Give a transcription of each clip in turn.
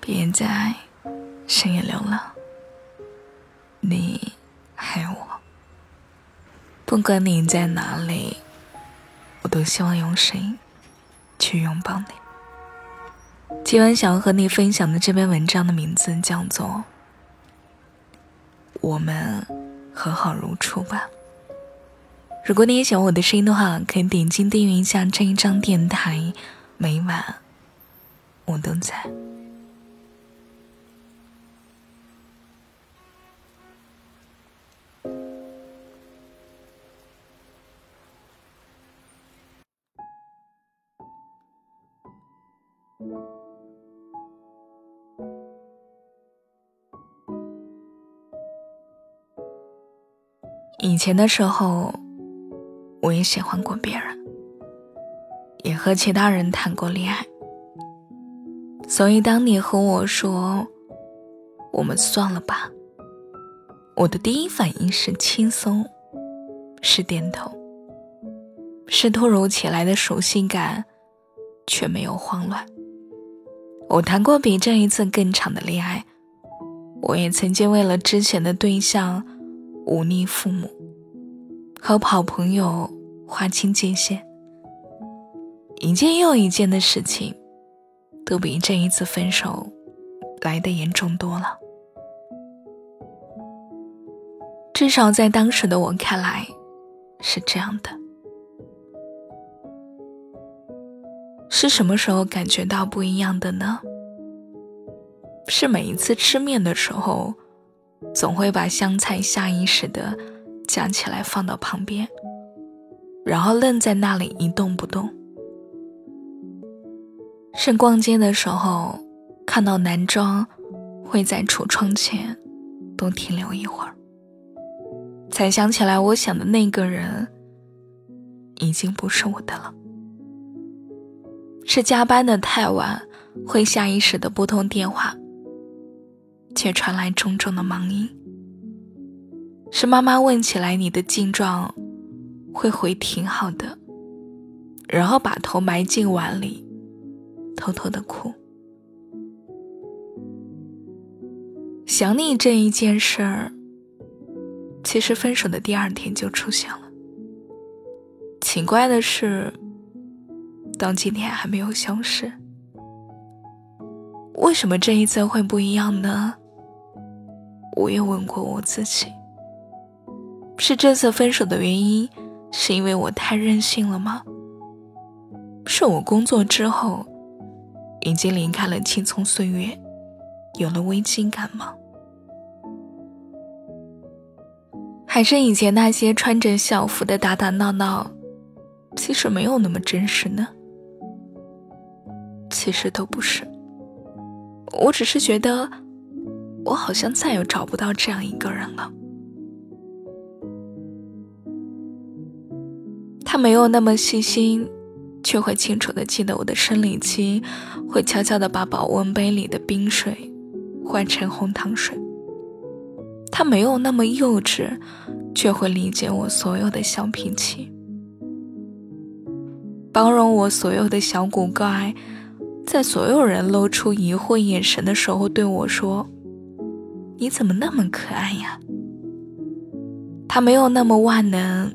别在深夜流浪，你还有我。不管你在哪里，我都希望用声音去拥抱你。今晚想要和你分享的这篇文章的名字叫做《我们和好如初吧》。如果你也喜欢我的声音的话，可以点击订阅一下这一张电台，每晚我都在。以前的时候，我也喜欢过别人，也和其他人谈过恋爱。所以，当你和我说“我们算了吧”，我的第一反应是轻松，是点头，是突如其来的熟悉感，却没有慌乱。我谈过比这一次更长的恋爱，我也曾经为了之前的对象。忤逆父母，和好朋友划清界限，一件又一件的事情，都比这一次分手来的严重多了。至少在当时的我看来，是这样的。是什么时候感觉到不一样的呢？是每一次吃面的时候。总会把香菜下意识的夹起来放到旁边，然后愣在那里一动不动。是逛街的时候，看到男装，会在橱窗前多停留一会儿，才想起来我想的那个人已经不是我的了。是加班的太晚，会下意识的拨通电话。却传来重重的忙音。是妈妈问起来你的近状，会回挺好的，然后把头埋进碗里，偷偷的哭。想你这一件事儿，其实分手的第二天就出现了。奇怪的是，到今天还没有消失。为什么这一次会不一样呢？我也问过我自己：是这次分手的原因，是因为我太任性了吗？是我工作之后，已经离开了青葱岁月，有了危机感吗？还是以前那些穿着校服的打打闹闹，其实没有那么真实呢？其实都不是，我只是觉得。我好像再也找不到这样一个人了。他没有那么细心，却会清楚的记得我的生理期，会悄悄的把保温杯里的冰水换成红糖水。他没有那么幼稚，却会理解我所有的小脾气，包容我所有的小古怪，在所有人露出疑惑眼神的时候对我说。你怎么那么可爱呀？他没有那么万能，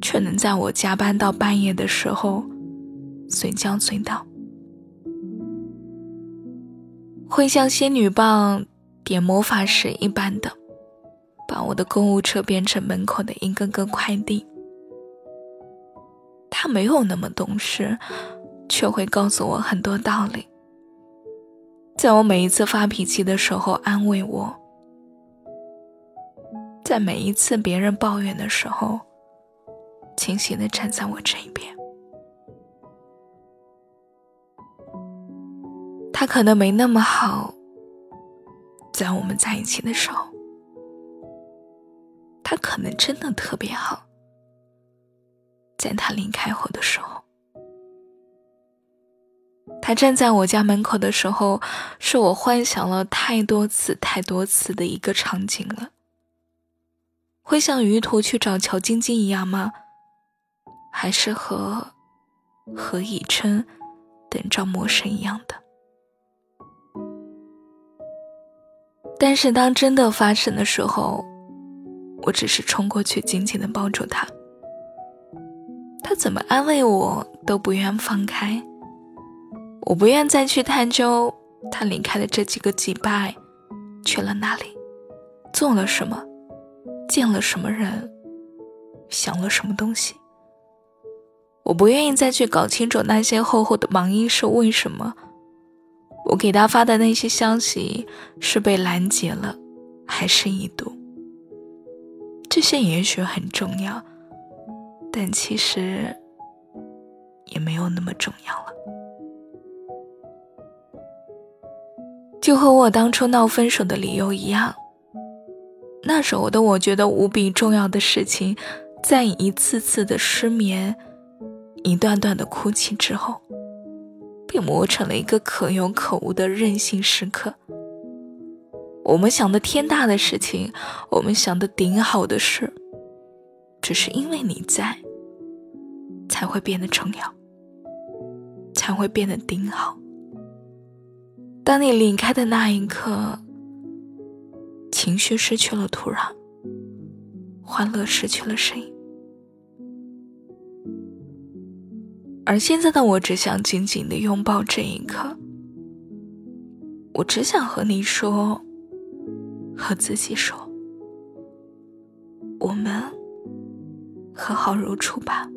却能在我加班到半夜的时候随叫随到，会像仙女棒点魔法石一般的把我的购物车变成门口的一个个快递。他没有那么懂事，却会告诉我很多道理。在我每一次发脾气的时候安慰我，在每一次别人抱怨的时候，清醒的站在我这一边。他可能没那么好，在我们在一起的时候，他可能真的特别好，在他离开后的时候。他站在我家门口的时候，是我幻想了太多次、太多次的一个场景了。会像于途去找乔晶晶一样吗？还是和何以琛等赵默笙一样的？但是当真的发生的时候，我只是冲过去紧紧的抱住他，他怎么安慰我都不愿放开。我不愿再去探究他离开的这几个礼拜去了哪里，做了什么，见了什么人，想了什么东西。我不愿意再去搞清楚那些厚厚的盲音是为什么。我给他发的那些消息是被拦截了，还是已读？这些也许很重要，但其实也没有那么重要了。就和我当初闹分手的理由一样，那时候的我觉得无比重要的事情，在一次次的失眠、一段段的哭泣之后，被磨成了一个可有可无的任性时刻。我们想的天大的事情，我们想的顶好的事，只是因为你在，才会变得重要，才会变得顶好。当你离开的那一刻，情绪失去了土壤，欢乐失去了声音，而现在的我只想紧紧的拥抱这一刻。我只想和你说，和自己说，我们和好如初吧。